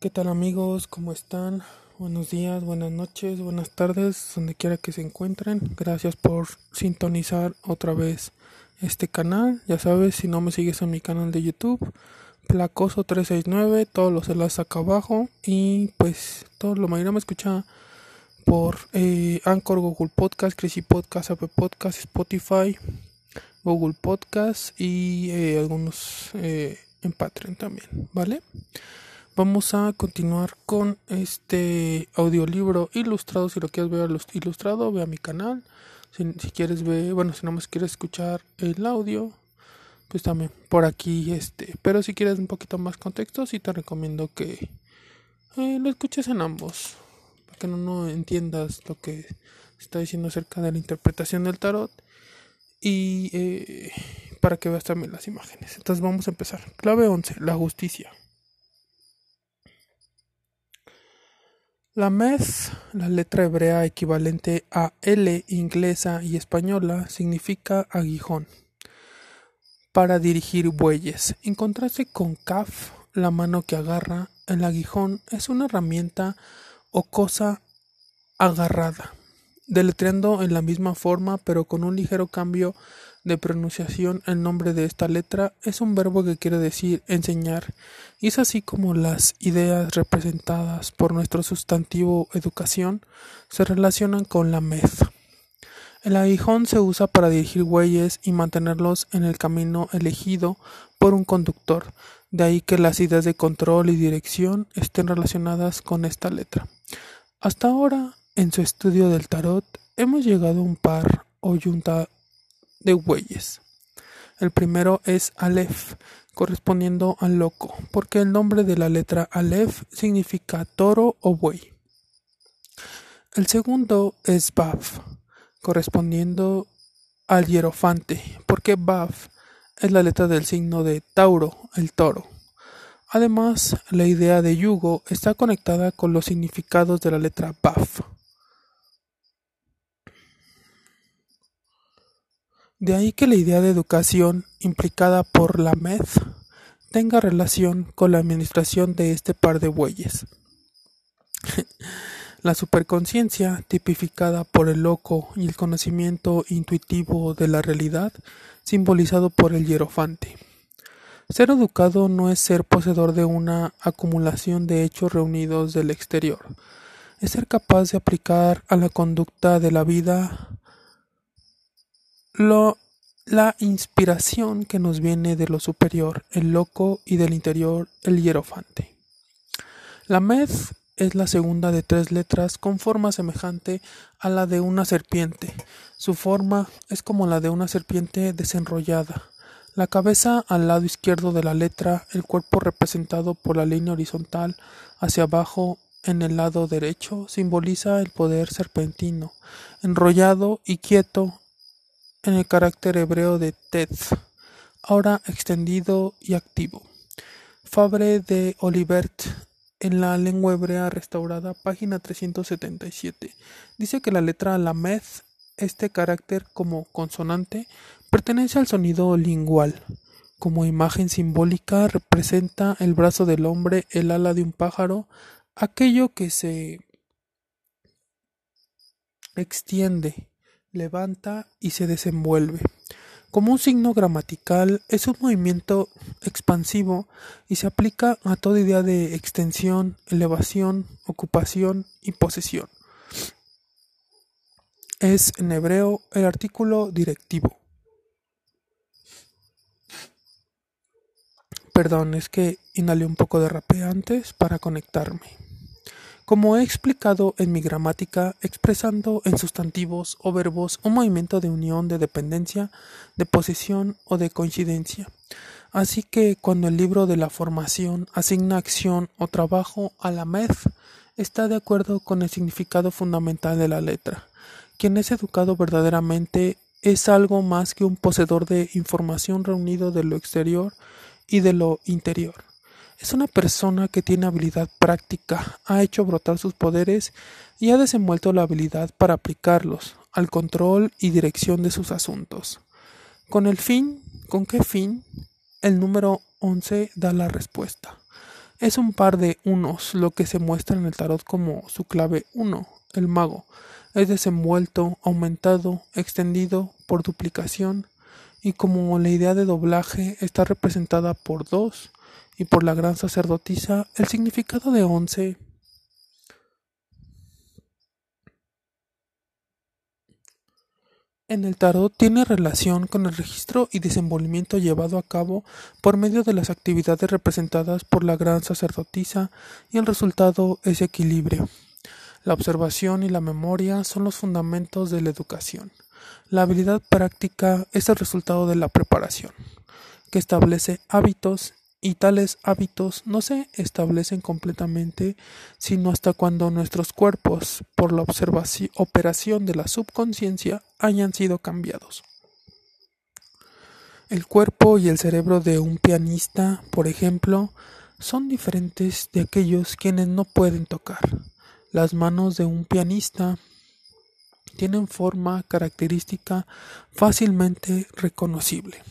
¿Qué tal amigos? ¿Cómo están? Buenos días, buenas noches, buenas tardes, donde quiera que se encuentren. Gracias por sintonizar otra vez este canal. Ya sabes, si no me sigues en mi canal de YouTube, Placoso369, todos los enlaces acá abajo. Y pues todo lo mayoría me escucha por eh, Anchor, Google Podcast, Crazy Podcast, Apple Podcast, Spotify, Google Podcast y eh, algunos eh, en Patreon también, ¿vale? Vamos a continuar con este audiolibro ilustrado. Si lo quieres ver ilustrado, ve a mi canal. Si, quieres ver, bueno, si no más quieres escuchar el audio, pues también por aquí, este. Pero si quieres un poquito más contexto, sí te recomiendo que eh, lo escuches en ambos. Para que no, no entiendas lo que está diciendo acerca de la interpretación del tarot. Y eh, para que veas también las imágenes. Entonces vamos a empezar. Clave 11, la justicia. La MES, la letra hebrea equivalente a L inglesa y española, significa aguijón para dirigir bueyes. En contraste con CAF, la mano que agarra, el aguijón es una herramienta o cosa agarrada, deletreando en la misma forma pero con un ligero cambio de pronunciación el nombre de esta letra es un verbo que quiere decir enseñar y es así como las ideas representadas por nuestro sustantivo educación se relacionan con la med. El aguijón se usa para dirigir bueyes y mantenerlos en el camino elegido por un conductor, de ahí que las ideas de control y dirección estén relacionadas con esta letra. Hasta ahora, en su estudio del tarot, hemos llegado a un par o yunta de bueyes. El primero es Aleph, correspondiendo al loco, porque el nombre de la letra Aleph significa toro o buey. El segundo es Baf, correspondiendo al hierofante, porque Baf es la letra del signo de Tauro, el toro. Además, la idea de yugo está conectada con los significados de la letra Baf. De ahí que la idea de educación implicada por la MED tenga relación con la administración de este par de bueyes. la superconciencia, tipificada por el loco y el conocimiento intuitivo de la realidad, simbolizado por el hierofante. Ser educado no es ser poseedor de una acumulación de hechos reunidos del exterior, es ser capaz de aplicar a la conducta de la vida la inspiración que nos viene de lo superior, el loco, y del interior, el hierofante. La med es la segunda de tres letras con forma semejante a la de una serpiente. Su forma es como la de una serpiente desenrollada. La cabeza al lado izquierdo de la letra, el cuerpo representado por la línea horizontal hacia abajo en el lado derecho simboliza el poder serpentino, enrollado y quieto en el carácter hebreo de Tetz, ahora extendido y activo. Fabre de Olivert, en la lengua hebrea restaurada, página 377, dice que la letra Lamed, este carácter como consonante, pertenece al sonido lingual. Como imagen simbólica representa el brazo del hombre, el ala de un pájaro, aquello que se extiende levanta y se desenvuelve. Como un signo gramatical, es un movimiento expansivo y se aplica a toda idea de extensión, elevación, ocupación y posesión. Es en hebreo el artículo directivo. Perdón, es que inhalé un poco de rapé antes para conectarme como he explicado en mi gramática, expresando en sustantivos o verbos un movimiento de unión, de dependencia, de posesión o de coincidencia. Así que cuando el libro de la formación asigna acción o trabajo a la MED, está de acuerdo con el significado fundamental de la letra. Quien es educado verdaderamente es algo más que un poseedor de información reunido de lo exterior y de lo interior. Es una persona que tiene habilidad práctica, ha hecho brotar sus poderes y ha desenvuelto la habilidad para aplicarlos al control y dirección de sus asuntos. Con el fin, ¿con qué fin? El número 11 da la respuesta. es un par de unos, lo que se muestra en el tarot como su clave 1, el mago. Es desenvuelto, aumentado, extendido por duplicación, y como la idea de doblaje está representada por dos y por la gran sacerdotisa, el significado de once en el tarot tiene relación con el registro y desenvolvimiento llevado a cabo por medio de las actividades representadas por la gran sacerdotisa y el resultado es equilibrio. La observación y la memoria son los fundamentos de la educación. La habilidad práctica es el resultado de la preparación, que establece hábitos y tales hábitos no se establecen completamente sino hasta cuando nuestros cuerpos, por la operación de la subconsciencia, hayan sido cambiados. El cuerpo y el cerebro de un pianista, por ejemplo, son diferentes de aquellos quienes no pueden tocar. Las manos de un pianista tienen forma característica fácilmente reconocible.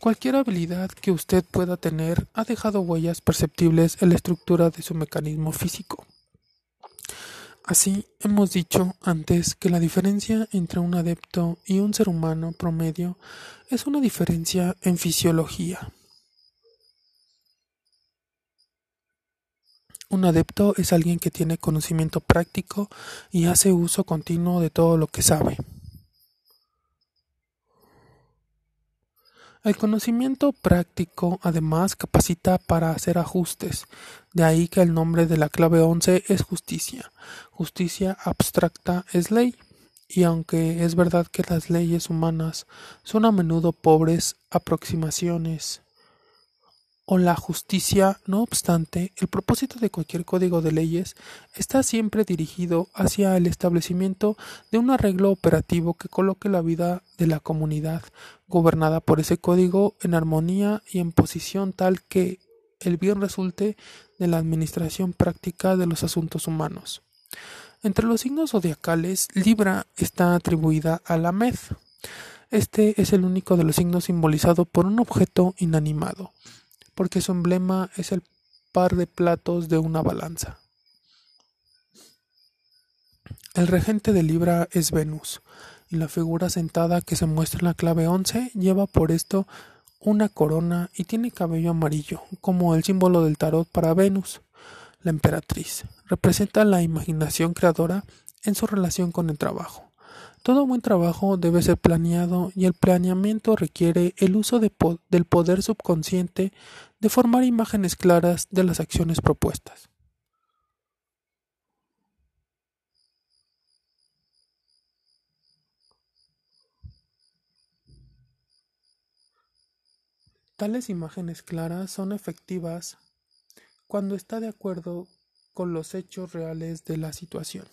Cualquier habilidad que usted pueda tener ha dejado huellas perceptibles en la estructura de su mecanismo físico. Así, hemos dicho antes que la diferencia entre un adepto y un ser humano promedio es una diferencia en fisiología. Un adepto es alguien que tiene conocimiento práctico y hace uso continuo de todo lo que sabe. El conocimiento práctico además capacita para hacer ajustes, de ahí que el nombre de la clave 11 es justicia. Justicia abstracta es ley, y aunque es verdad que las leyes humanas son a menudo pobres aproximaciones o la justicia, no obstante, el propósito de cualquier código de leyes está siempre dirigido hacia el establecimiento de un arreglo operativo que coloque la vida de la comunidad gobernada por ese código en armonía y en posición tal que el bien resulte de la administración práctica de los asuntos humanos. Entre los signos zodiacales, Libra está atribuida a la Med. Este es el único de los signos simbolizado por un objeto inanimado porque su emblema es el par de platos de una balanza. El regente de Libra es Venus, y la figura sentada que se muestra en la clave 11 lleva por esto una corona y tiene cabello amarillo, como el símbolo del tarot para Venus. La emperatriz representa la imaginación creadora en su relación con el trabajo. Todo buen trabajo debe ser planeado y el planeamiento requiere el uso del poder subconsciente de formar imágenes claras de las acciones propuestas. Tales imágenes claras son efectivas cuando está de acuerdo con los hechos reales de la situación.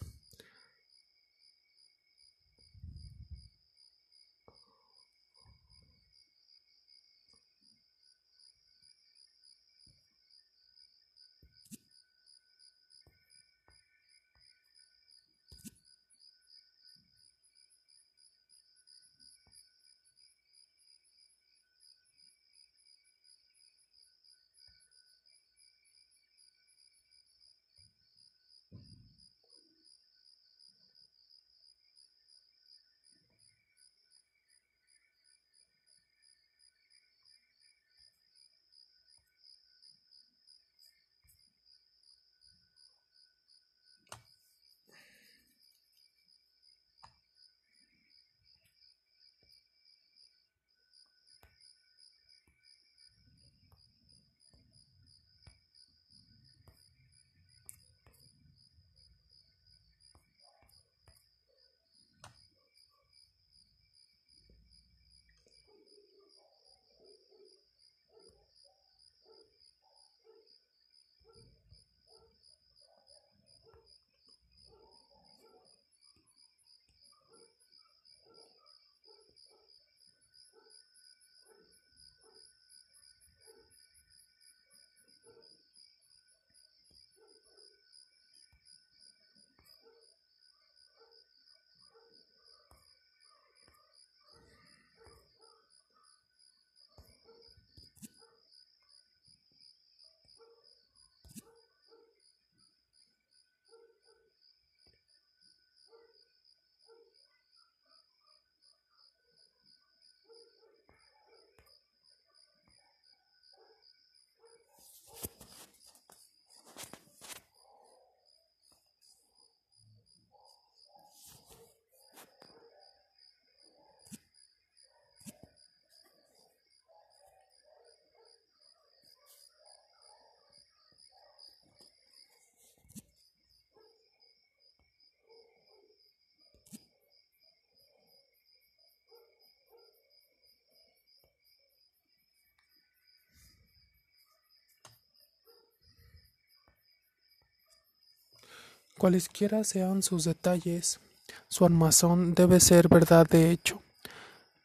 Cualesquiera sean sus detalles, su armazón debe ser verdad de hecho.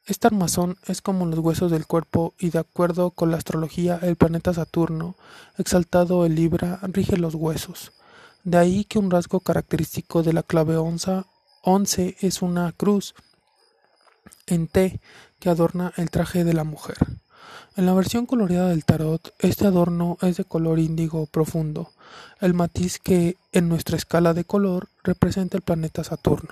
Este armazón es como los huesos del cuerpo y de acuerdo con la astrología el planeta Saturno, exaltado en Libra, rige los huesos. De ahí que un rasgo característico de la clave onza, once es una cruz en T que adorna el traje de la mujer. En la versión coloreada del tarot, este adorno es de color índigo profundo, el matiz que en nuestra escala de color representa el planeta Saturno.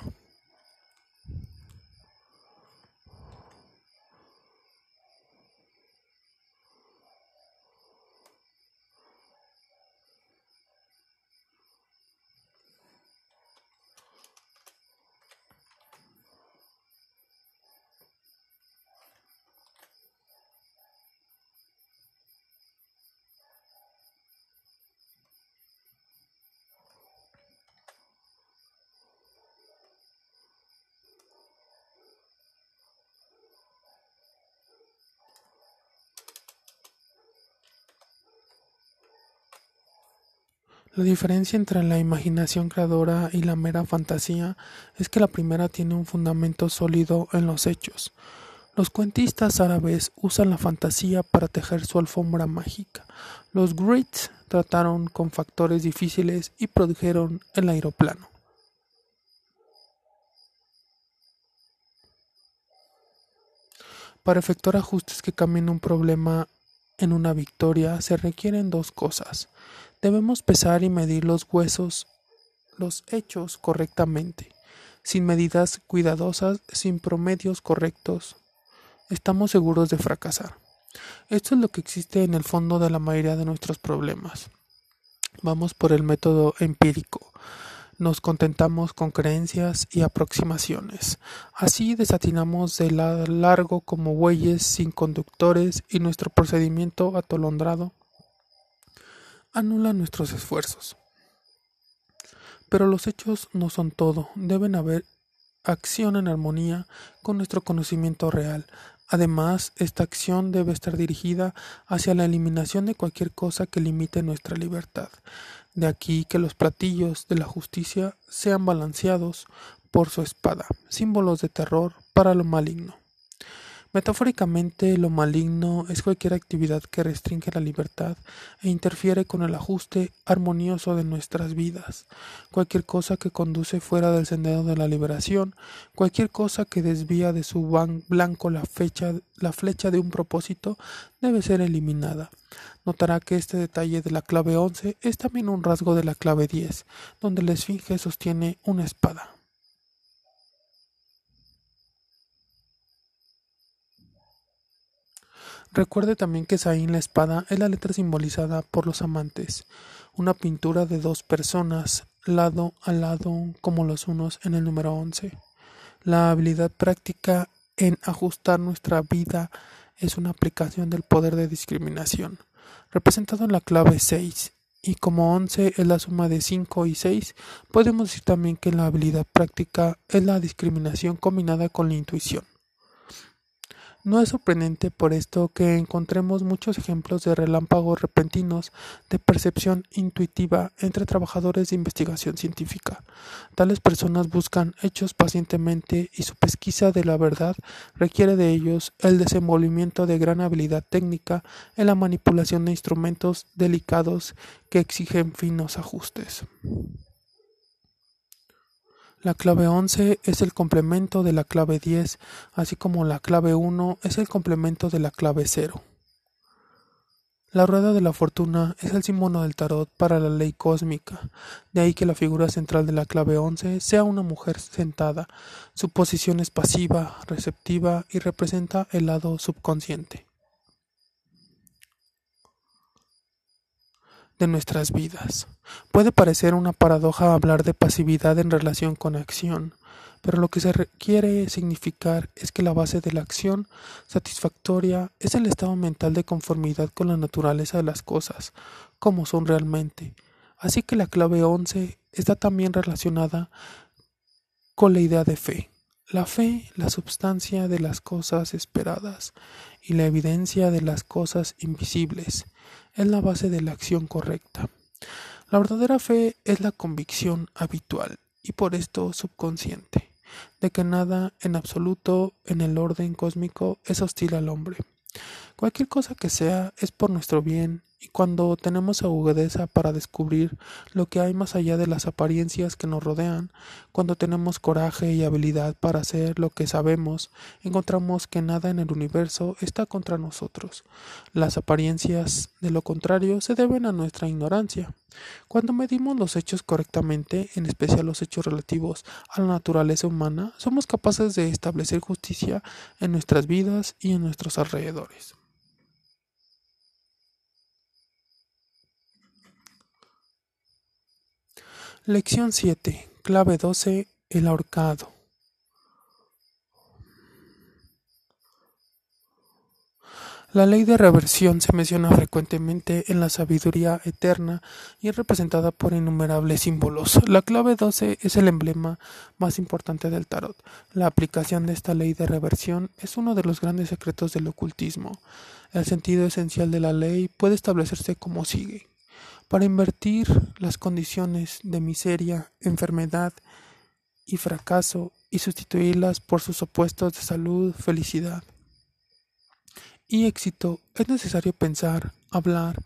La diferencia entre la imaginación creadora y la mera fantasía es que la primera tiene un fundamento sólido en los hechos. Los cuentistas árabes usan la fantasía para tejer su alfombra mágica. Los Greats trataron con factores difíciles y produjeron el aeroplano. Para efectuar ajustes que cambien un problema en una victoria se requieren dos cosas Debemos pesar y medir los huesos, los hechos correctamente, sin medidas cuidadosas, sin promedios correctos. Estamos seguros de fracasar. Esto es lo que existe en el fondo de la mayoría de nuestros problemas. Vamos por el método empírico. Nos contentamos con creencias y aproximaciones. Así desatinamos de largo como bueyes sin conductores y nuestro procedimiento atolondrado anula nuestros esfuerzos. Pero los hechos no son todo, deben haber acción en armonía con nuestro conocimiento real. Además, esta acción debe estar dirigida hacia la eliminación de cualquier cosa que limite nuestra libertad. De aquí que los platillos de la justicia sean balanceados por su espada, símbolos de terror para lo maligno. Metafóricamente, lo maligno es cualquier actividad que restringe la libertad e interfiere con el ajuste armonioso de nuestras vidas, cualquier cosa que conduce fuera del sendero de la liberación, cualquier cosa que desvía de su blanco la, la flecha de un propósito, debe ser eliminada. Notará que este detalle de la clave 11 es también un rasgo de la clave 10, donde la esfinge sostiene una espada. Recuerde también que Saín la espada es la letra simbolizada por los amantes, una pintura de dos personas lado a lado como los unos en el número 11. La habilidad práctica en ajustar nuestra vida es una aplicación del poder de discriminación, representado en la clave 6, y como 11 es la suma de 5 y 6, podemos decir también que la habilidad práctica es la discriminación combinada con la intuición. No es sorprendente por esto que encontremos muchos ejemplos de relámpagos repentinos de percepción intuitiva entre trabajadores de investigación científica. Tales personas buscan hechos pacientemente y su pesquisa de la verdad requiere de ellos el desenvolvimiento de gran habilidad técnica en la manipulación de instrumentos delicados que exigen finos ajustes. La clave 11 es el complemento de la clave 10, así como la clave 1 es el complemento de la clave 0. La rueda de la fortuna es el símbolo del tarot para la ley cósmica, de ahí que la figura central de la clave 11 sea una mujer sentada. Su posición es pasiva, receptiva y representa el lado subconsciente. De nuestras vidas. Puede parecer una paradoja hablar de pasividad en relación con acción, pero lo que se quiere significar es que la base de la acción satisfactoria es el estado mental de conformidad con la naturaleza de las cosas, como son realmente. Así que la clave 11 está también relacionada con la idea de fe. La fe, la substancia de las cosas esperadas y la evidencia de las cosas invisibles es la base de la acción correcta. La verdadera fe es la convicción habitual y por esto subconsciente de que nada en absoluto en el orden cósmico es hostil al hombre. Cualquier cosa que sea es por nuestro bien y cuando tenemos agudeza para descubrir lo que hay más allá de las apariencias que nos rodean, cuando tenemos coraje y habilidad para hacer lo que sabemos, encontramos que nada en el universo está contra nosotros. Las apariencias, de lo contrario, se deben a nuestra ignorancia. Cuando medimos los hechos correctamente, en especial los hechos relativos a la naturaleza humana, somos capaces de establecer justicia en nuestras vidas y en nuestros alrededores. Lección 7. Clave 12. El ahorcado. La ley de reversión se menciona frecuentemente en la sabiduría eterna y es representada por innumerables símbolos. La clave 12 es el emblema más importante del tarot. La aplicación de esta ley de reversión es uno de los grandes secretos del ocultismo. El sentido esencial de la ley puede establecerse como sigue para invertir las condiciones de miseria, enfermedad y fracaso y sustituirlas por sus opuestos de salud, felicidad y éxito, es necesario pensar, hablar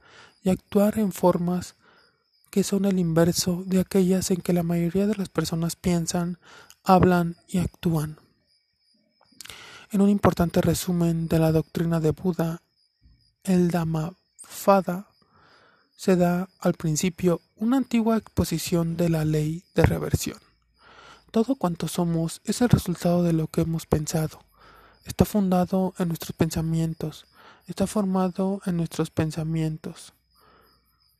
y actuar en formas que son el inverso de aquellas en que la mayoría de las personas piensan, hablan y actúan. En un importante resumen de la doctrina de Buda, el Dhammapada se da al principio una antigua exposición de la ley de reversión. Todo cuanto somos es el resultado de lo que hemos pensado. Está fundado en nuestros pensamientos, está formado en nuestros pensamientos.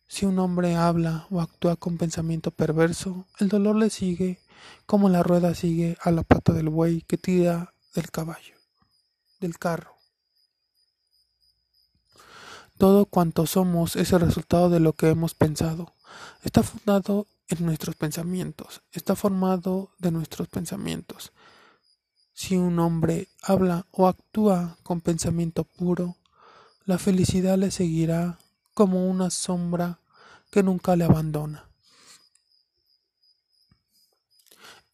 Si un hombre habla o actúa con pensamiento perverso, el dolor le sigue como la rueda sigue a la pata del buey que tira del caballo, del carro. Todo cuanto somos es el resultado de lo que hemos pensado. Está fundado en nuestros pensamientos, está formado de nuestros pensamientos. Si un hombre habla o actúa con pensamiento puro, la felicidad le seguirá como una sombra que nunca le abandona.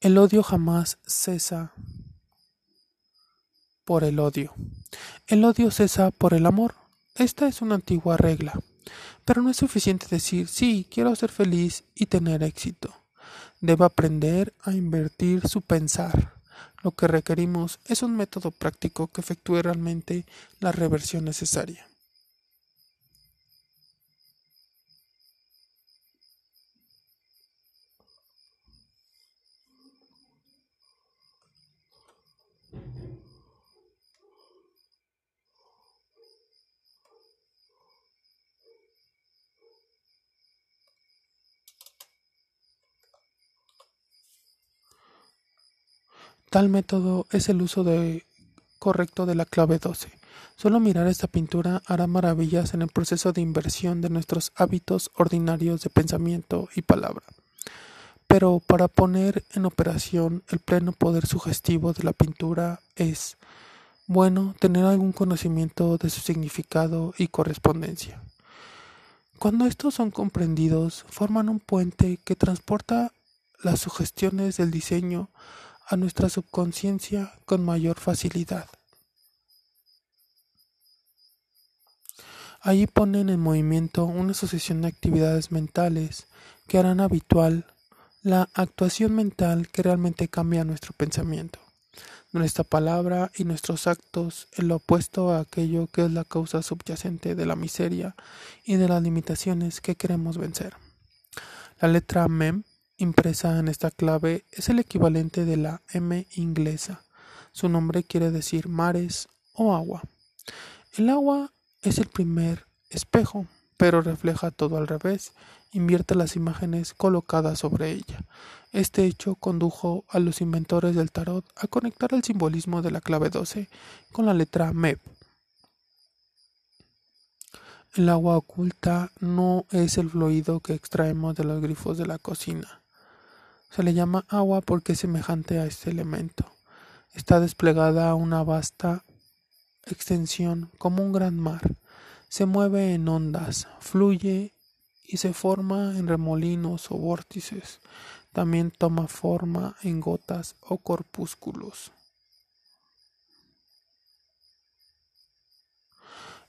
El odio jamás cesa por el odio. El odio cesa por el amor. Esta es una antigua regla, pero no es suficiente decir sí, quiero ser feliz y tener éxito. Debe aprender a invertir su pensar. Lo que requerimos es un método práctico que efectúe realmente la reversión necesaria. Tal método es el uso correcto de la clave 12. Solo mirar esta pintura hará maravillas en el proceso de inversión de nuestros hábitos ordinarios de pensamiento y palabra. Pero para poner en operación el pleno poder sugestivo de la pintura es bueno tener algún conocimiento de su significado y correspondencia. Cuando estos son comprendidos, forman un puente que transporta las sugestiones del diseño a nuestra subconsciencia con mayor facilidad. Allí ponen en movimiento una sucesión de actividades mentales que harán habitual la actuación mental que realmente cambia nuestro pensamiento, nuestra palabra y nuestros actos en lo opuesto a aquello que es la causa subyacente de la miseria y de las limitaciones que queremos vencer. La letra MEM impresa en esta clave es el equivalente de la M inglesa. Su nombre quiere decir mares o agua. El agua es el primer espejo, pero refleja todo al revés, invierte las imágenes colocadas sobre ella. Este hecho condujo a los inventores del tarot a conectar el simbolismo de la clave 12 con la letra MEP. El agua oculta no es el fluido que extraemos de los grifos de la cocina. Se le llama agua porque es semejante a este elemento. Está desplegada a una vasta extensión como un gran mar. Se mueve en ondas, fluye y se forma en remolinos o vórtices. También toma forma en gotas o corpúsculos.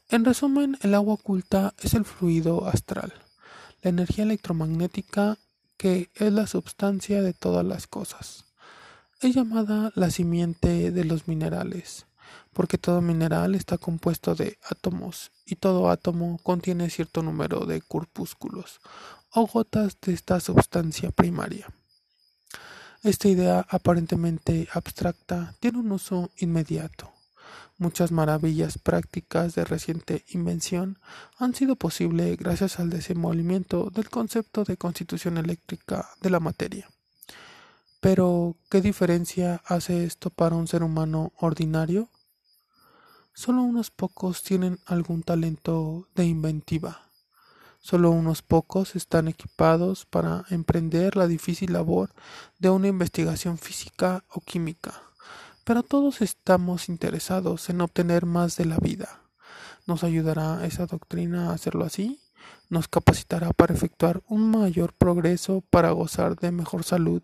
En resumen, el agua oculta es el fluido astral, la energía electromagnética que es la substancia de todas las cosas. Es llamada la simiente de los minerales, porque todo mineral está compuesto de átomos y todo átomo contiene cierto número de corpúsculos o gotas de esta sustancia primaria. Esta idea aparentemente abstracta tiene un uso inmediato. Muchas maravillas prácticas de reciente invención han sido posibles gracias al desenvolvimiento del concepto de constitución eléctrica de la materia. Pero, ¿qué diferencia hace esto para un ser humano ordinario? Solo unos pocos tienen algún talento de inventiva. Solo unos pocos están equipados para emprender la difícil labor de una investigación física o química pero todos estamos interesados en obtener más de la vida. ¿Nos ayudará esa doctrina a hacerlo así? ¿Nos capacitará para efectuar un mayor progreso, para gozar de mejor salud,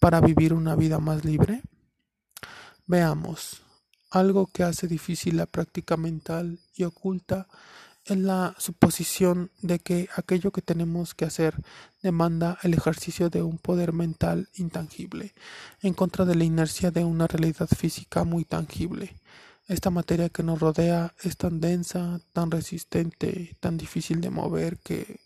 para vivir una vida más libre? Veamos, algo que hace difícil la práctica mental y oculta es la suposición de que aquello que tenemos que hacer demanda el ejercicio de un poder mental intangible, en contra de la inercia de una realidad física muy tangible. Esta materia que nos rodea es tan densa, tan resistente, tan difícil de mover que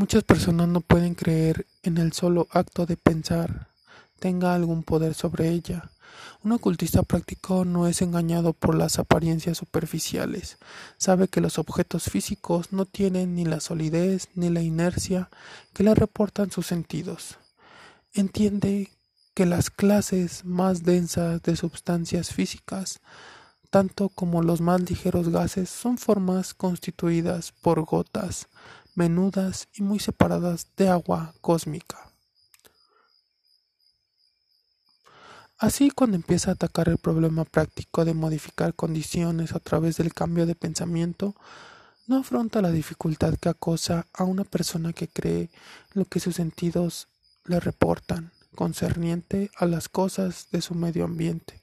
Muchas personas no pueden creer en el solo acto de pensar tenga algún poder sobre ella. Un ocultista práctico no es engañado por las apariencias superficiales. Sabe que los objetos físicos no tienen ni la solidez ni la inercia que le reportan sus sentidos. Entiende que las clases más densas de sustancias físicas, tanto como los más ligeros gases, son formas constituidas por gotas, menudas y muy separadas de agua cósmica. Así, cuando empieza a atacar el problema práctico de modificar condiciones a través del cambio de pensamiento, no afronta la dificultad que acosa a una persona que cree lo que sus sentidos le reportan concerniente a las cosas de su medio ambiente.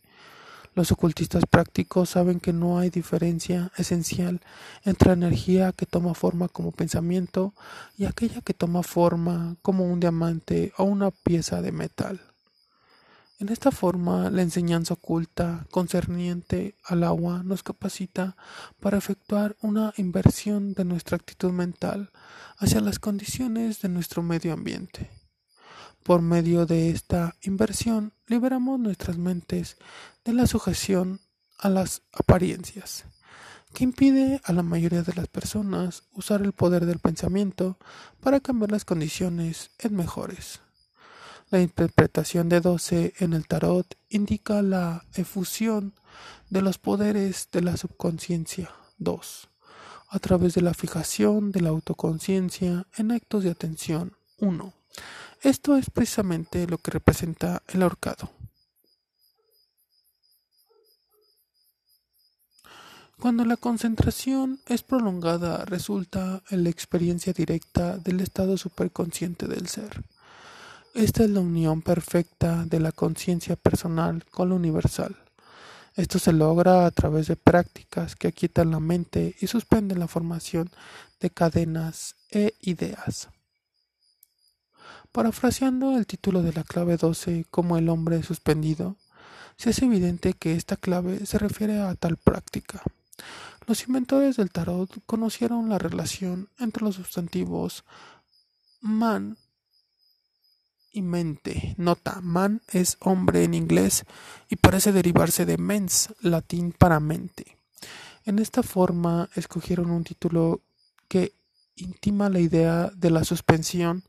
Los ocultistas prácticos saben que no hay diferencia esencial entre la energía que toma forma como pensamiento y aquella que toma forma como un diamante o una pieza de metal. En esta forma, la enseñanza oculta concerniente al agua nos capacita para efectuar una inversión de nuestra actitud mental hacia las condiciones de nuestro medio ambiente. Por medio de esta inversión liberamos nuestras mentes de la sujeción a las apariencias, que impide a la mayoría de las personas usar el poder del pensamiento para cambiar las condiciones en mejores. La interpretación de 12 en el tarot indica la efusión de los poderes de la subconsciencia 2 a través de la fijación de la autoconciencia en actos de atención 1 esto es precisamente lo que representa el ahorcado. Cuando la concentración es prolongada resulta en la experiencia directa del estado superconsciente del ser. Esta es la unión perfecta de la conciencia personal con lo universal. Esto se logra a través de prácticas que aquietan la mente y suspenden la formación de cadenas e ideas. Parafraseando el título de la clave 12 como el hombre suspendido, se hace evidente que esta clave se refiere a tal práctica. Los inventores del tarot conocieron la relación entre los sustantivos man y mente. Nota, man es hombre en inglés y parece derivarse de mens, latín para mente. En esta forma escogieron un título que intima la idea de la suspensión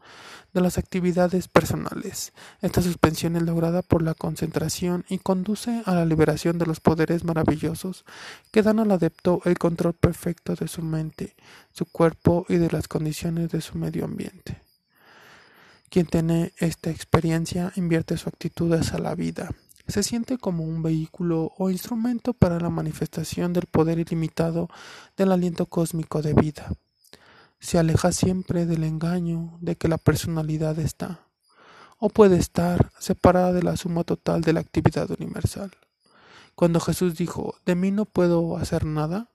de las actividades personales. Esta suspensión es lograda por la concentración y conduce a la liberación de los poderes maravillosos que dan al adepto el control perfecto de su mente, su cuerpo y de las condiciones de su medio ambiente. Quien tiene esta experiencia invierte su actitud hacia la vida. Se siente como un vehículo o instrumento para la manifestación del poder ilimitado del aliento cósmico de vida se aleja siempre del engaño de que la personalidad está, o puede estar, separada de la suma total de la actividad universal. Cuando Jesús dijo, de mí no puedo hacer nada,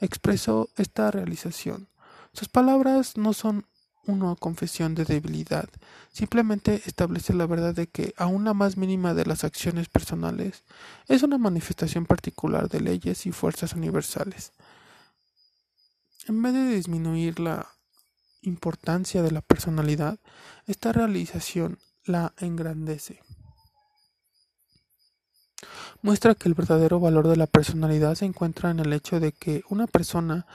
expresó esta realización. Sus palabras no son una confesión de debilidad, simplemente establece la verdad de que aun la más mínima de las acciones personales es una manifestación particular de leyes y fuerzas universales. En vez de disminuir la importancia de la personalidad, esta realización la engrandece. Muestra que el verdadero valor de la personalidad se encuentra en el hecho de que una persona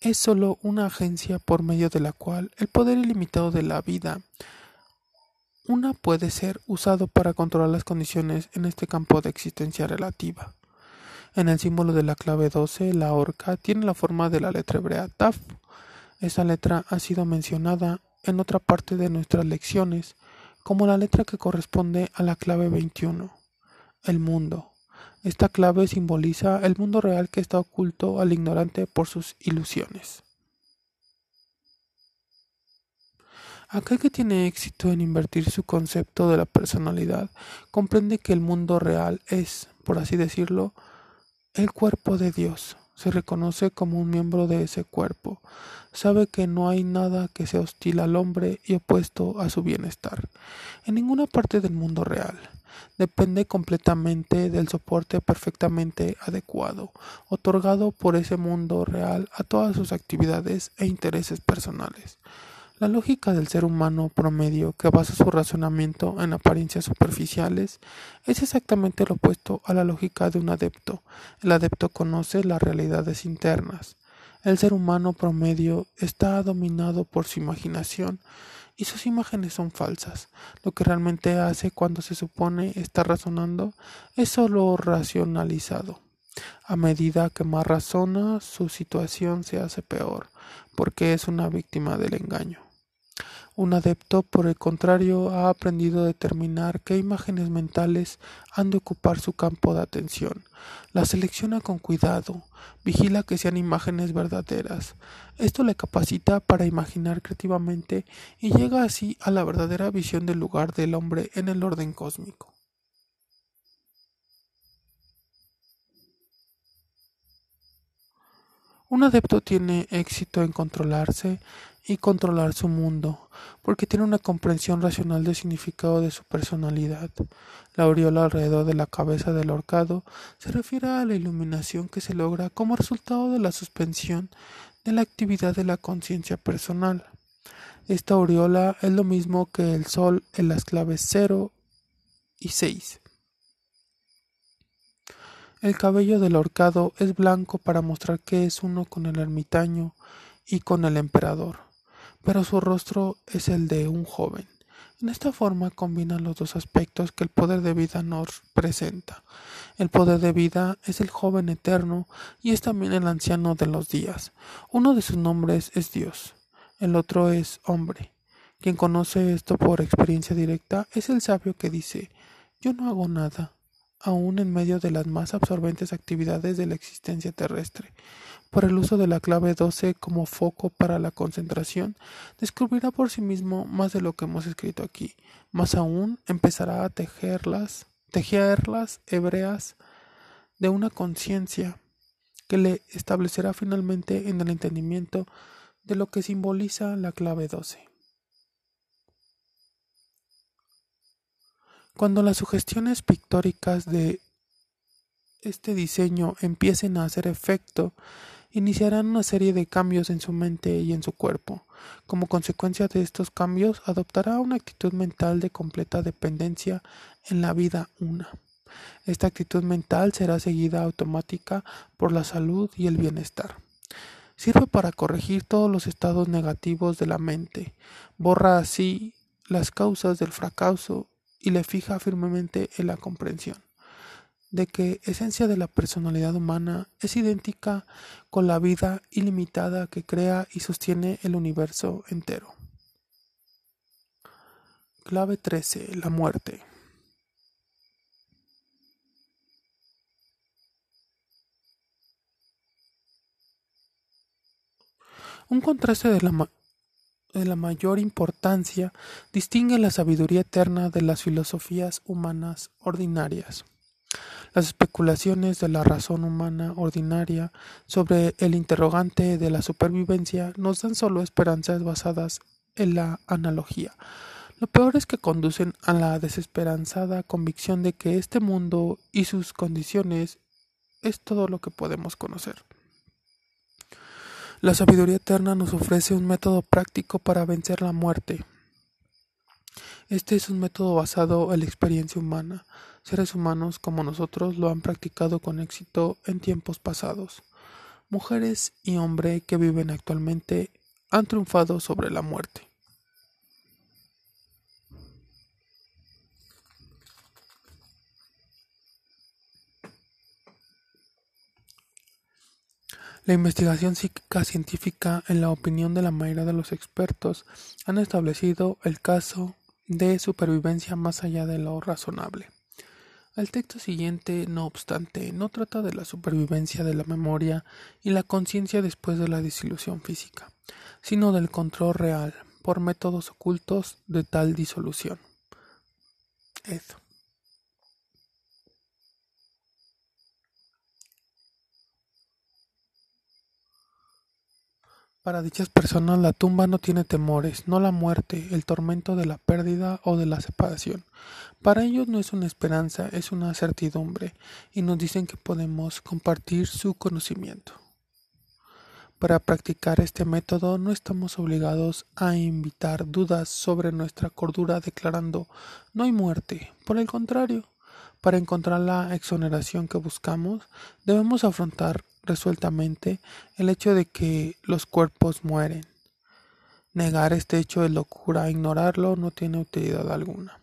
es sólo una agencia por medio de la cual el poder ilimitado de la vida una puede ser usado para controlar las condiciones en este campo de existencia relativa. En el símbolo de la clave 12, la horca tiene la forma de la letra hebrea Taf. Esa letra ha sido mencionada en otra parte de nuestras lecciones como la letra que corresponde a la clave 21, el mundo. Esta clave simboliza el mundo real que está oculto al ignorante por sus ilusiones. Aquel que tiene éxito en invertir su concepto de la personalidad comprende que el mundo real es, por así decirlo, el cuerpo de Dios se reconoce como un miembro de ese cuerpo. Sabe que no hay nada que sea hostil al hombre y opuesto a su bienestar. En ninguna parte del mundo real. Depende completamente del soporte perfectamente adecuado, otorgado por ese mundo real a todas sus actividades e intereses personales. La lógica del ser humano promedio, que basa su razonamiento en apariencias superficiales, es exactamente lo opuesto a la lógica de un adepto. El adepto conoce las realidades internas. El ser humano promedio está dominado por su imaginación y sus imágenes son falsas. Lo que realmente hace cuando se supone está razonando es solo racionalizado. A medida que más razona, su situación se hace peor, porque es una víctima del engaño. Un adepto, por el contrario, ha aprendido a determinar qué imágenes mentales han de ocupar su campo de atención. Las selecciona con cuidado, vigila que sean imágenes verdaderas. Esto le capacita para imaginar creativamente y llega así a la verdadera visión del lugar del hombre en el orden cósmico. Un adepto tiene éxito en controlarse y controlar su mundo, porque tiene una comprensión racional del significado de su personalidad. La aureola alrededor de la cabeza del ahorcado se refiere a la iluminación que se logra como resultado de la suspensión de la actividad de la conciencia personal. Esta aureola es lo mismo que el sol en las claves 0 y 6. El cabello del ahorcado es blanco para mostrar que es uno con el ermitaño y con el emperador pero su rostro es el de un joven. En esta forma combinan los dos aspectos que el poder de vida nos presenta. El poder de vida es el joven eterno y es también el anciano de los días. Uno de sus nombres es Dios, el otro es hombre. Quien conoce esto por experiencia directa es el sabio que dice yo no hago nada, aun en medio de las más absorbentes actividades de la existencia terrestre. Por el uso de la clave 12 como foco para la concentración, descubrirá por sí mismo más de lo que hemos escrito aquí. Más aún, empezará a tejerlas, tejerlas hebreas de una conciencia que le establecerá finalmente en el entendimiento de lo que simboliza la clave 12. Cuando las sugestiones pictóricas de este diseño empiecen a hacer efecto, iniciarán una serie de cambios en su mente y en su cuerpo. Como consecuencia de estos cambios, adoptará una actitud mental de completa dependencia en la vida una. Esta actitud mental será seguida automática por la salud y el bienestar. Sirve para corregir todos los estados negativos de la mente, borra así las causas del fracaso y le fija firmemente en la comprensión de que esencia de la personalidad humana es idéntica con la vida ilimitada que crea y sostiene el universo entero. Clave 13. La muerte. Un contraste de la, de la mayor importancia distingue la sabiduría eterna de las filosofías humanas ordinarias. Las especulaciones de la razón humana ordinaria sobre el interrogante de la supervivencia nos dan solo esperanzas basadas en la analogía. Lo peor es que conducen a la desesperanzada convicción de que este mundo y sus condiciones es todo lo que podemos conocer. La sabiduría eterna nos ofrece un método práctico para vencer la muerte. Este es un método basado en la experiencia humana. Seres humanos como nosotros lo han practicado con éxito en tiempos pasados. Mujeres y hombres que viven actualmente han triunfado sobre la muerte. La investigación psíquica científica, en la opinión de la mayoría de los expertos, han establecido el caso de supervivencia más allá de lo razonable. El texto siguiente, no obstante, no trata de la supervivencia de la memoria y la conciencia después de la disolución física, sino del control real por métodos ocultos de tal disolución. Ed. Para dichas personas la tumba no tiene temores, no la muerte, el tormento de la pérdida o de la separación. Para ellos no es una esperanza, es una certidumbre, y nos dicen que podemos compartir su conocimiento. Para practicar este método no estamos obligados a invitar dudas sobre nuestra cordura declarando no hay muerte. Por el contrario, para encontrar la exoneración que buscamos, debemos afrontar resueltamente el hecho de que los cuerpos mueren. Negar este hecho de locura, ignorarlo, no tiene utilidad alguna.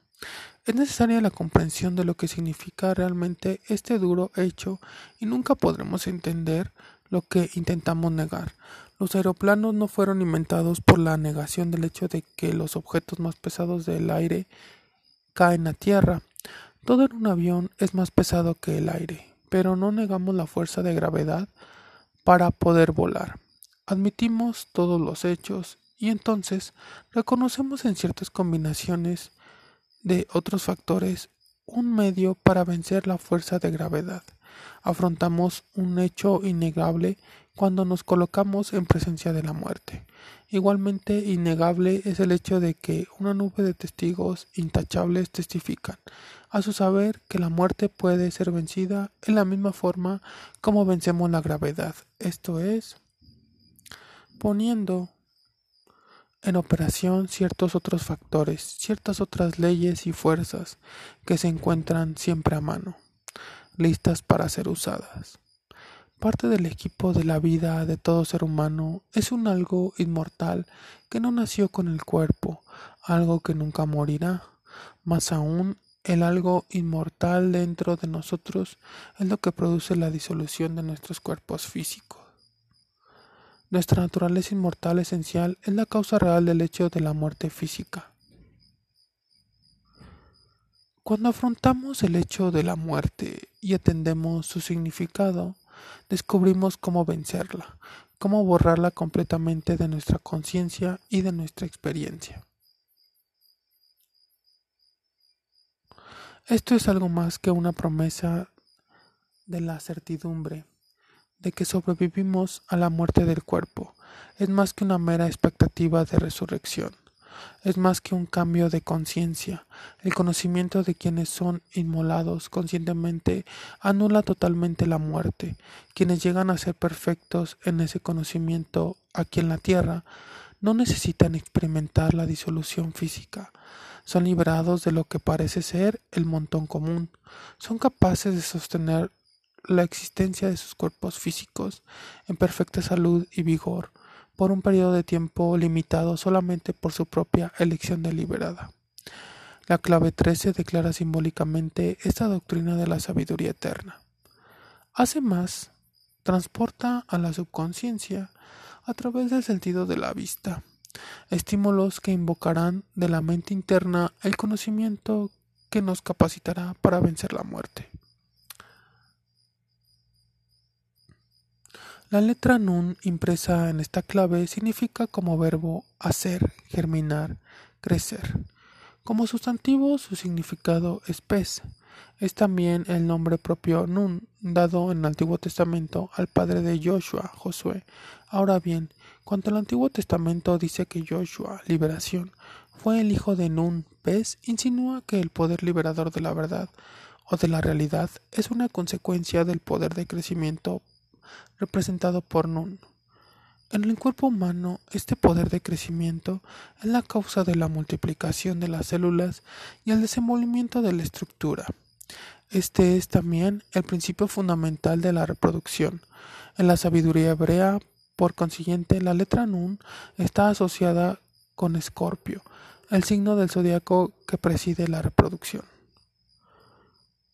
Es necesaria la comprensión de lo que significa realmente este duro hecho y nunca podremos entender lo que intentamos negar. Los aeroplanos no fueron inventados por la negación del hecho de que los objetos más pesados del aire caen a tierra. Todo en un avión es más pesado que el aire pero no negamos la fuerza de gravedad para poder volar. Admitimos todos los hechos y entonces reconocemos en ciertas combinaciones de otros factores un medio para vencer la fuerza de gravedad. Afrontamos un hecho innegable cuando nos colocamos en presencia de la muerte. Igualmente innegable es el hecho de que una nube de testigos intachables testifican, a su saber, que la muerte puede ser vencida en la misma forma como vencemos la gravedad, esto es, poniendo en operación ciertos otros factores, ciertas otras leyes y fuerzas que se encuentran siempre a mano, listas para ser usadas. Parte del equipo de la vida de todo ser humano es un algo inmortal que no nació con el cuerpo, algo que nunca morirá. Más aún, el algo inmortal dentro de nosotros es lo que produce la disolución de nuestros cuerpos físicos. Nuestra naturaleza inmortal esencial es la causa real del hecho de la muerte física. Cuando afrontamos el hecho de la muerte y atendemos su significado, descubrimos cómo vencerla, cómo borrarla completamente de nuestra conciencia y de nuestra experiencia. Esto es algo más que una promesa de la certidumbre de que sobrevivimos a la muerte del cuerpo, es más que una mera expectativa de resurrección es más que un cambio de conciencia. El conocimiento de quienes son inmolados conscientemente anula totalmente la muerte. Quienes llegan a ser perfectos en ese conocimiento aquí en la tierra no necesitan experimentar la disolución física. Son liberados de lo que parece ser el montón común. Son capaces de sostener la existencia de sus cuerpos físicos en perfecta salud y vigor por un periodo de tiempo limitado solamente por su propia elección deliberada. La clave 13 declara simbólicamente esta doctrina de la sabiduría eterna. Hace más, transporta a la subconsciencia a través del sentido de la vista, estímulos que invocarán de la mente interna el conocimiento que nos capacitará para vencer la muerte. La letra nun impresa en esta clave significa como verbo hacer, germinar, crecer. Como sustantivo su significado es pez. Es también el nombre propio Nun, dado en el Antiguo Testamento al padre de Joshua, Josué. Ahora bien, cuando el Antiguo Testamento dice que Joshua, liberación, fue el hijo de Nun, pez, insinúa que el poder liberador de la verdad o de la realidad es una consecuencia del poder de crecimiento representado por Nun. En el cuerpo humano, este poder de crecimiento es la causa de la multiplicación de las células y el desenvolvimiento de la estructura. Este es también el principio fundamental de la reproducción. En la sabiduría hebrea, por consiguiente, la letra Nun está asociada con Escorpio, el signo del zodiaco que preside la reproducción.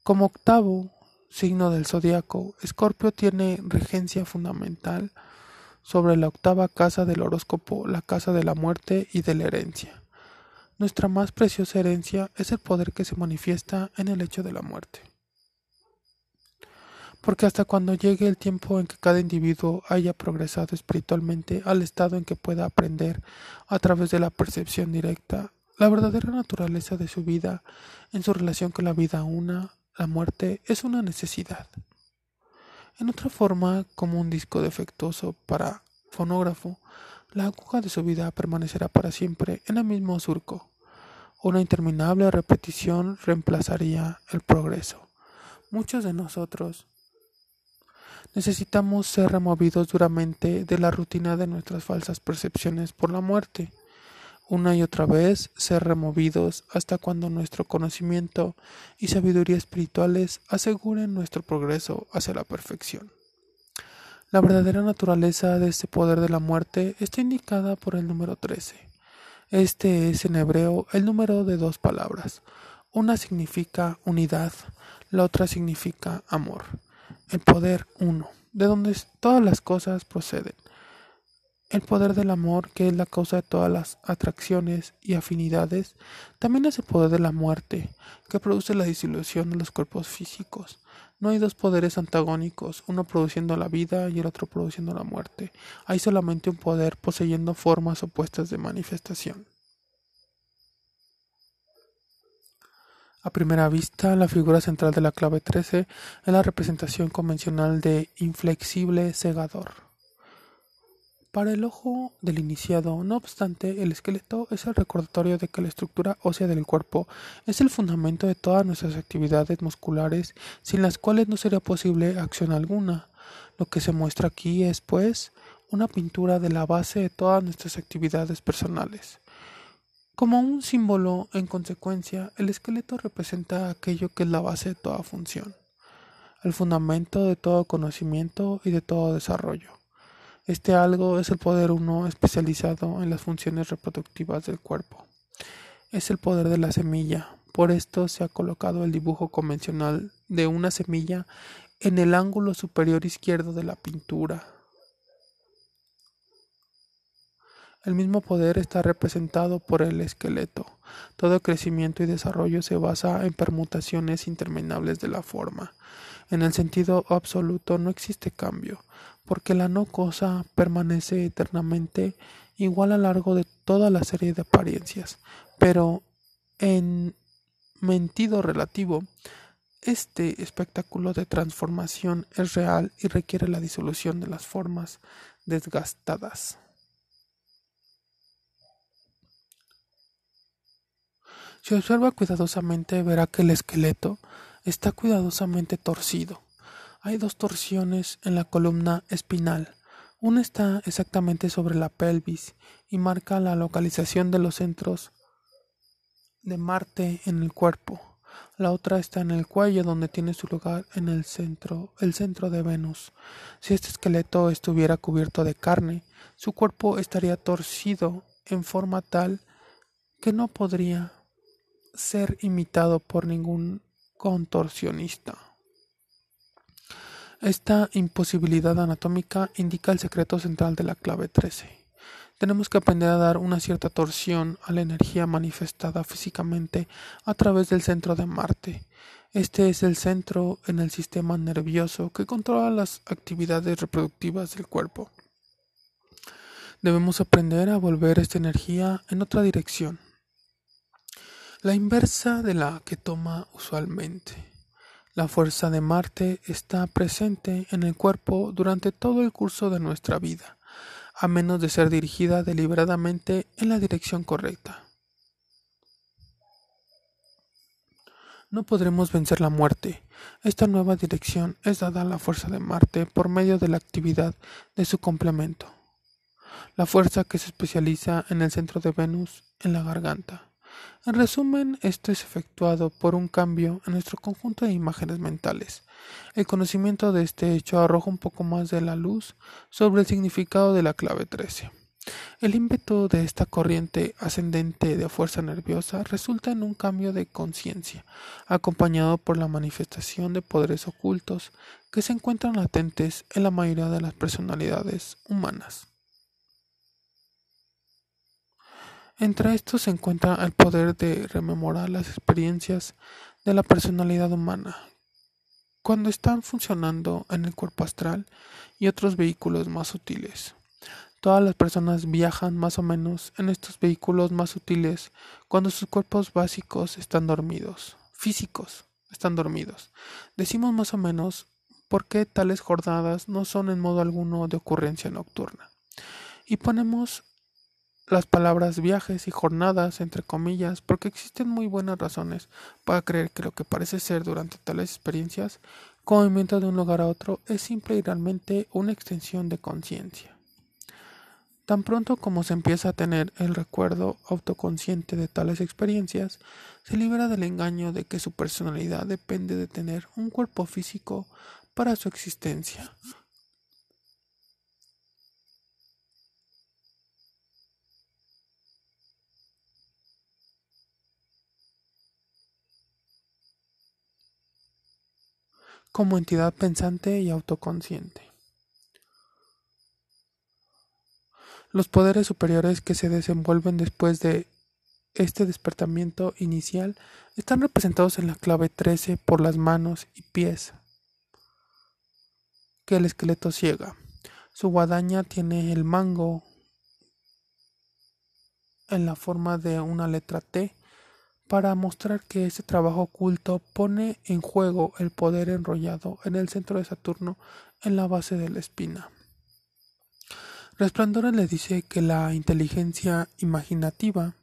Como octavo signo del zodiaco, Escorpio tiene regencia fundamental sobre la octava casa del horóscopo, la casa de la muerte y de la herencia. Nuestra más preciosa herencia es el poder que se manifiesta en el hecho de la muerte. Porque hasta cuando llegue el tiempo en que cada individuo haya progresado espiritualmente al estado en que pueda aprender a través de la percepción directa la verdadera naturaleza de su vida en su relación con la vida una, la muerte es una necesidad. En otra forma, como un disco defectuoso para fonógrafo, la aguja de su vida permanecerá para siempre en el mismo surco. Una interminable repetición reemplazaría el progreso. Muchos de nosotros necesitamos ser removidos duramente de la rutina de nuestras falsas percepciones por la muerte una y otra vez ser removidos hasta cuando nuestro conocimiento y sabiduría espirituales aseguren nuestro progreso hacia la perfección. La verdadera naturaleza de este poder de la muerte está indicada por el número 13. Este es en hebreo el número de dos palabras. Una significa unidad, la otra significa amor. El poder uno, de donde todas las cosas proceden el poder del amor, que es la causa de todas las atracciones y afinidades, también es el poder de la muerte, que produce la disolución de los cuerpos físicos. No hay dos poderes antagónicos, uno produciendo la vida y el otro produciendo la muerte. Hay solamente un poder poseyendo formas opuestas de manifestación. A primera vista, la figura central de la clave 13 es la representación convencional de inflexible segador. Para el ojo del iniciado, no obstante, el esqueleto es el recordatorio de que la estructura ósea del cuerpo es el fundamento de todas nuestras actividades musculares, sin las cuales no sería posible acción alguna. Lo que se muestra aquí es, pues, una pintura de la base de todas nuestras actividades personales. Como un símbolo, en consecuencia, el esqueleto representa aquello que es la base de toda función, el fundamento de todo conocimiento y de todo desarrollo. Este algo es el poder uno especializado en las funciones reproductivas del cuerpo. Es el poder de la semilla. Por esto se ha colocado el dibujo convencional de una semilla en el ángulo superior izquierdo de la pintura. El mismo poder está representado por el esqueleto. Todo crecimiento y desarrollo se basa en permutaciones interminables de la forma. En el sentido absoluto no existe cambio porque la no cosa permanece eternamente igual a lo largo de toda la serie de apariencias, pero en mentido relativo, este espectáculo de transformación es real y requiere la disolución de las formas desgastadas. Si observa cuidadosamente verá que el esqueleto está cuidadosamente torcido hay dos torsiones en la columna espinal. Una está exactamente sobre la pelvis y marca la localización de los centros de Marte en el cuerpo. La otra está en el cuello, donde tiene su lugar en el centro, el centro de Venus. Si este esqueleto estuviera cubierto de carne, su cuerpo estaría torcido en forma tal que no podría ser imitado por ningún contorsionista. Esta imposibilidad anatómica indica el secreto central de la clave 13. Tenemos que aprender a dar una cierta torsión a la energía manifestada físicamente a través del centro de Marte. Este es el centro en el sistema nervioso que controla las actividades reproductivas del cuerpo. Debemos aprender a volver esta energía en otra dirección, la inversa de la que toma usualmente. La fuerza de Marte está presente en el cuerpo durante todo el curso de nuestra vida a menos de ser dirigida deliberadamente en la dirección correcta. No podremos vencer la muerte. Esta nueva dirección es dada a la fuerza de Marte por medio de la actividad de su complemento, la fuerza que se especializa en el centro de Venus, en la garganta. En resumen, esto es efectuado por un cambio en nuestro conjunto de imágenes mentales. El conocimiento de este hecho arroja un poco más de la luz sobre el significado de la clave 13. El ímpetu de esta corriente ascendente de fuerza nerviosa resulta en un cambio de conciencia, acompañado por la manifestación de poderes ocultos que se encuentran latentes en la mayoría de las personalidades humanas. Entre estos se encuentra el poder de rememorar las experiencias de la personalidad humana cuando están funcionando en el cuerpo astral y otros vehículos más sutiles. Todas las personas viajan más o menos en estos vehículos más sutiles cuando sus cuerpos básicos están dormidos, físicos están dormidos. Decimos más o menos porque tales jornadas no son en modo alguno de ocurrencia nocturna. Y ponemos las palabras viajes y jornadas entre comillas porque existen muy buenas razones para creer que lo que parece ser durante tales experiencias movimiento de un lugar a otro es simple y realmente una extensión de conciencia. Tan pronto como se empieza a tener el recuerdo autoconsciente de tales experiencias, se libera del engaño de que su personalidad depende de tener un cuerpo físico para su existencia, como entidad pensante y autoconsciente. Los poderes superiores que se desenvuelven después de este despertamiento inicial están representados en la clave 13 por las manos y pies que el esqueleto ciega. Su guadaña tiene el mango en la forma de una letra T para mostrar que ese trabajo oculto pone en juego el poder enrollado en el centro de Saturno en la base de la espina. Resplandores le dice que la inteligencia imaginativa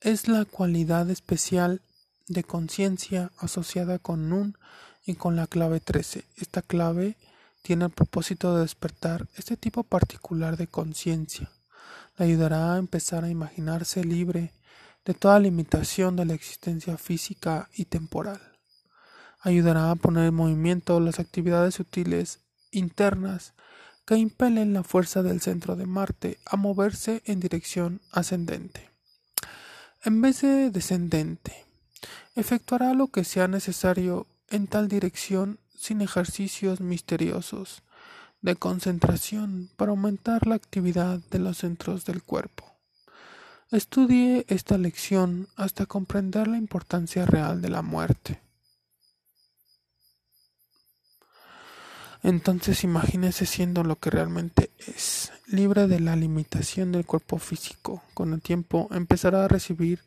es la cualidad especial de conciencia asociada con Nun y con la clave 13. Esta clave tiene el propósito de despertar este tipo particular de conciencia le ayudará a empezar a imaginarse libre de toda limitación de la existencia física y temporal. Ayudará a poner en movimiento las actividades sutiles internas que impelen la fuerza del centro de Marte a moverse en dirección ascendente. En vez de descendente, efectuará lo que sea necesario en tal dirección sin ejercicios misteriosos de concentración para aumentar la actividad de los centros del cuerpo. Estudie esta lección hasta comprender la importancia real de la muerte. Entonces imagínese siendo lo que realmente es, libre de la limitación del cuerpo físico. Con el tiempo empezará a recibir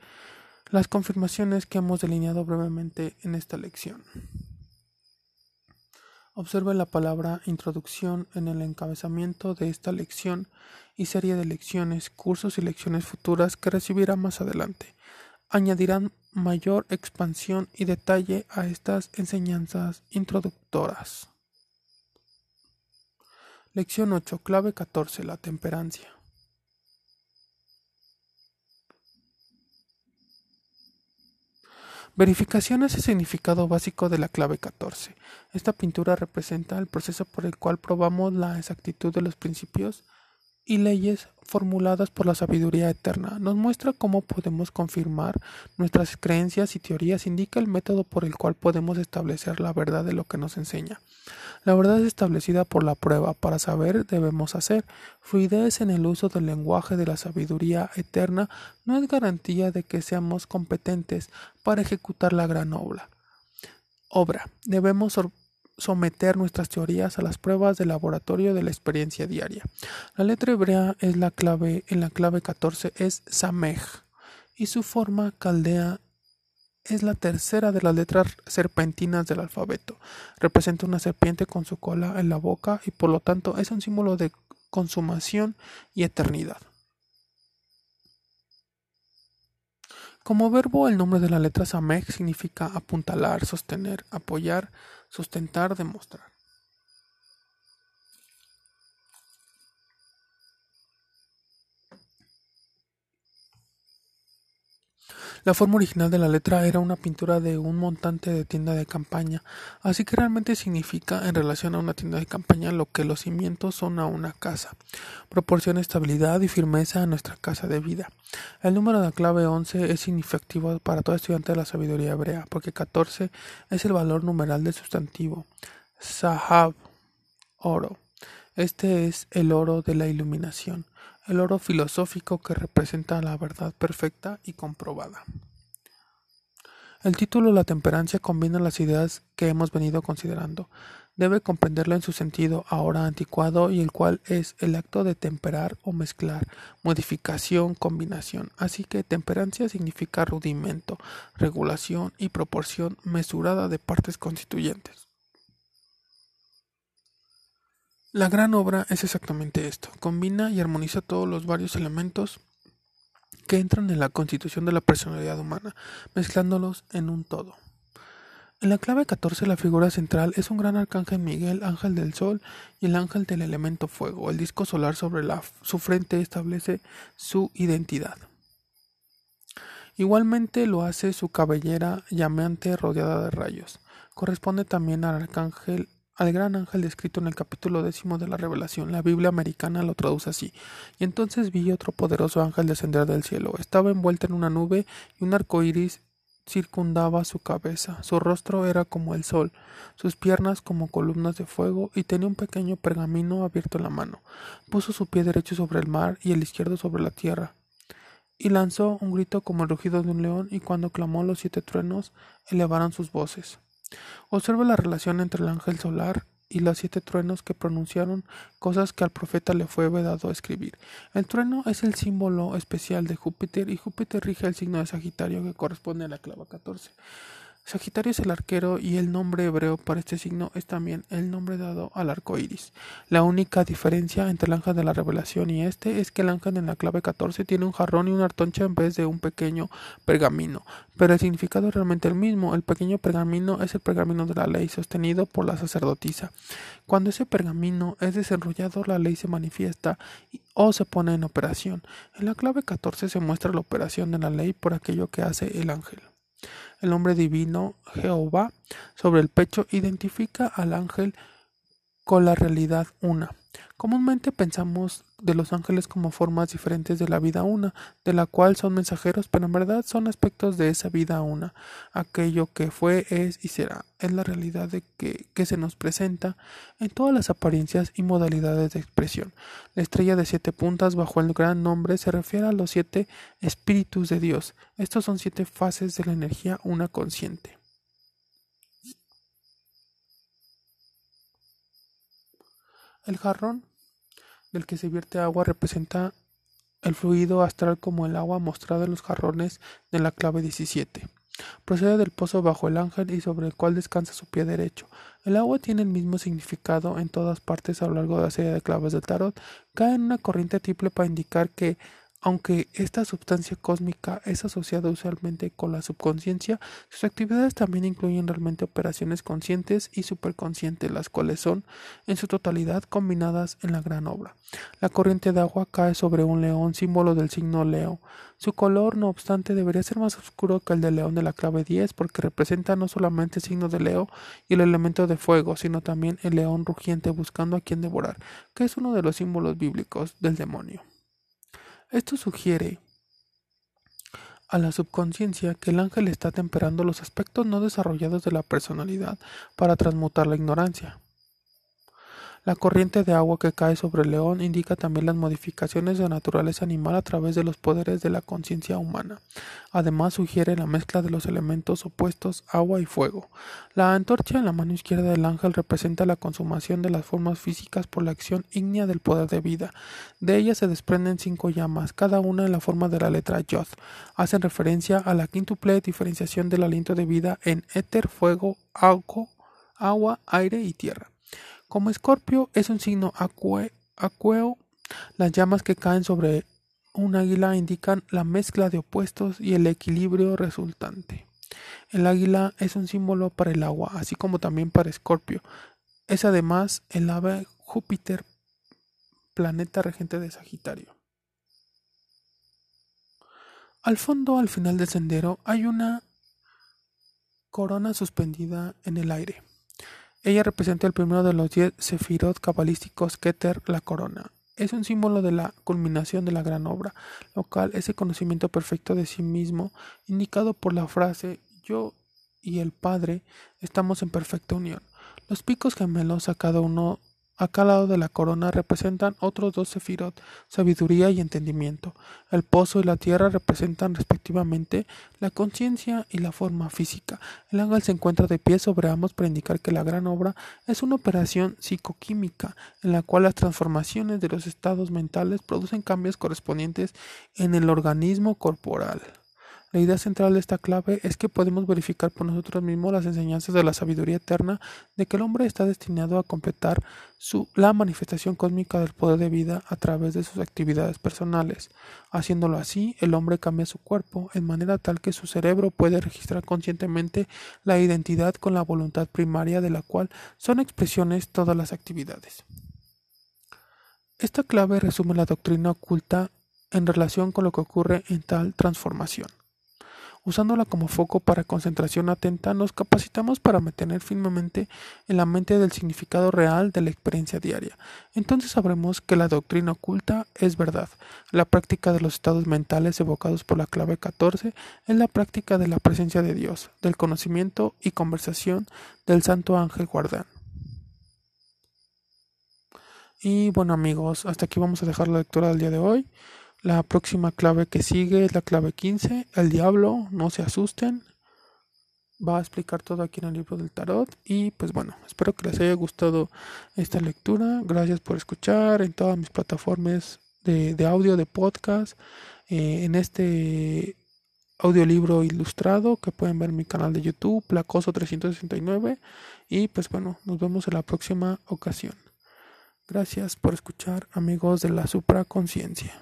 las confirmaciones que hemos delineado brevemente en esta lección. Observe la palabra introducción en el encabezamiento de esta lección y serie de lecciones, cursos y lecciones futuras que recibirá más adelante. Añadirán mayor expansión y detalle a estas enseñanzas introductoras. Lección 8. Clave 14. La temperancia. Verificación es el significado básico de la clave 14. Esta pintura representa el proceso por el cual probamos la exactitud de los principios y leyes formuladas por la sabiduría eterna. Nos muestra cómo podemos confirmar nuestras creencias y teorías, indica el método por el cual podemos establecer la verdad de lo que nos enseña. La verdad es establecida por la prueba. Para saber debemos hacer. Fluidez en el uso del lenguaje de la sabiduría eterna no es garantía de que seamos competentes para ejecutar la gran obra. Obra. Debemos someter nuestras teorías a las pruebas de laboratorio de la experiencia diaria. La letra hebrea es la clave, en la clave 14 es Samej y su forma caldea es la tercera de las letras serpentinas del alfabeto. Representa una serpiente con su cola en la boca y por lo tanto es un símbolo de consumación y eternidad. Como verbo, el nombre de la letra Samej significa apuntalar, sostener, apoyar, sustentar, demostrar. La forma original de la letra era una pintura de un montante de tienda de campaña, así que realmente significa en relación a una tienda de campaña lo que los cimientos son a una casa. Proporciona estabilidad y firmeza a nuestra casa de vida. El número de la clave 11 es significativo para todo estudiante de la sabiduría hebrea, porque 14 es el valor numeral del sustantivo. Sahab, oro. Este es el oro de la iluminación el oro filosófico que representa la verdad perfecta y comprobada. El título La temperancia combina las ideas que hemos venido considerando. Debe comprenderlo en su sentido ahora anticuado y el cual es el acto de temperar o mezclar, modificación, combinación. Así que temperancia significa rudimento, regulación y proporción mesurada de partes constituyentes. La gran obra es exactamente esto, combina y armoniza todos los varios elementos que entran en la constitución de la personalidad humana, mezclándolos en un todo. En la clave 14 la figura central es un gran arcángel Miguel, ángel del sol y el ángel del elemento fuego. El disco solar sobre su frente establece su identidad. Igualmente lo hace su cabellera llameante rodeada de rayos. Corresponde también al arcángel al gran ángel descrito en el capítulo décimo de la Revelación. La Biblia americana lo traduce así. Y entonces vi otro poderoso ángel descender del cielo. Estaba envuelto en una nube y un arco iris circundaba su cabeza. Su rostro era como el sol, sus piernas como columnas de fuego, y tenía un pequeño pergamino abierto en la mano. Puso su pie derecho sobre el mar y el izquierdo sobre la tierra. Y lanzó un grito como el rugido de un león, y cuando clamó los siete truenos, elevaron sus voces. Observa la relación entre el ángel solar y los siete truenos que pronunciaron cosas que al profeta le fue vedado escribir. El trueno es el símbolo especial de Júpiter y Júpiter rige el signo de Sagitario que corresponde a la clava 14. Sagitario es el arquero y el nombre hebreo para este signo es también el nombre dado al arco iris. La única diferencia entre el ángel de la revelación y este es que el ángel en la clave 14 tiene un jarrón y una artoncha en vez de un pequeño pergamino, pero el significado es realmente el mismo. El pequeño pergamino es el pergamino de la ley sostenido por la sacerdotisa. Cuando ese pergamino es desenrollado, la ley se manifiesta o se pone en operación. En la clave 14 se muestra la operación de la ley por aquello que hace el ángel. El nombre divino Jehová sobre el pecho identifica al ángel con la realidad una. Comúnmente pensamos de los ángeles como formas diferentes de la vida una, de la cual son mensajeros, pero en verdad son aspectos de esa vida una. Aquello que fue, es y será. Es la realidad de que, que se nos presenta en todas las apariencias y modalidades de expresión. La estrella de siete puntas bajo el gran nombre se refiere a los siete espíritus de Dios. Estos son siete fases de la energía una consciente. El jarrón del que se vierte agua representa el fluido astral como el agua mostrado en los jarrones de la clave 17. Procede del pozo bajo el ángel y sobre el cual descansa su pie derecho. El agua tiene el mismo significado en todas partes a lo largo de la serie de claves del tarot. Cae en una corriente triple para indicar que Aunque esta sustancia cósmica es asociada usualmente con la subconsciencia, sus actividades también incluyen realmente operaciones conscientes y superconscientes, las cuales son, en su totalidad, combinadas en la gran obra. La corriente de agua cae sobre un león, símbolo del signo Leo. Su color, no obstante, debería ser más oscuro que el del león de la clave 10, porque representa no solamente el signo de Leo y el elemento de fuego, sino también el león rugiente buscando a quien devorar, que es uno de los símbolos bíblicos del demonio. Esto sugiere a la subconsciencia que el ángel está temperando los aspectos no desarrollados de la personalidad para transmutar la ignorancia. La corriente de agua que cae sobre el león indica también las modificaciones de naturaleza animal a través de los poderes de la conciencia humana. Además sugiere la mezcla de los elementos opuestos agua y fuego. La antorcha en la mano izquierda del ángel representa la consumación de las formas físicas por la acción ígnea del poder de vida. De ella se desprenden cinco llamas, cada una en la forma de la letra Yod. Hacen referencia a la quíntuple diferenciación del aliento de vida en éter, fuego, agua, aire y tierra. Como Escorpio es un signo acueo, las llamas que caen sobre un águila indican la mezcla de opuestos y el equilibrio resultante. El águila es un símbolo para el agua, así como también para Escorpio. Es además el ave Júpiter, planeta regente de Sagitario. Al fondo, al final del sendero, hay una corona suspendida en el aire. Ella representa el primero de los diez sefirot cabalísticos Keter, la corona. Es un símbolo de la culminación de la gran obra, lo cual es el conocimiento perfecto de sí mismo, indicado por la frase yo y el Padre estamos en perfecta unión. Los picos gemelos a cada uno a cada lado de la corona representan otros dos sefirot, sabiduría y entendimiento. El pozo y la tierra representan respectivamente la conciencia y la forma física. El ángel se encuentra de pie sobre ambos para indicar que la gran obra es una operación psicoquímica en la cual las transformaciones de los estados mentales producen cambios correspondientes en el organismo corporal. La idea central de esta clave es que podemos verificar por nosotros mismos las enseñanzas de la sabiduría eterna de que el hombre está destinado a completar su, la manifestación cósmica del poder de vida a través de sus actividades personales. Haciéndolo así, el hombre cambia su cuerpo en manera tal que su cerebro puede registrar conscientemente la identidad con la voluntad primaria de la cual son expresiones todas las actividades. Esta clave resume la doctrina oculta en relación con lo que ocurre en tal transformación. Usándola como foco para concentración atenta, nos capacitamos para mantener firmemente en la mente del significado real de la experiencia diaria. Entonces sabremos que la doctrina oculta es verdad. La práctica de los estados mentales evocados por la clave 14 es la práctica de la presencia de Dios, del conocimiento y conversación del Santo Ángel Guardián. Y bueno amigos, hasta aquí vamos a dejar la lectura del día de hoy. La próxima clave que sigue es la clave 15, el diablo, no se asusten. Va a explicar todo aquí en el libro del tarot. Y pues bueno, espero que les haya gustado esta lectura. Gracias por escuchar en todas mis plataformas de, audio, de podcast, eh, en este audiolibro ilustrado que pueden ver en mi canal de YouTube, Placoso 369. Y pues bueno, nos vemos en la próxima ocasión. Gracias por escuchar, amigos de la supraconciencia.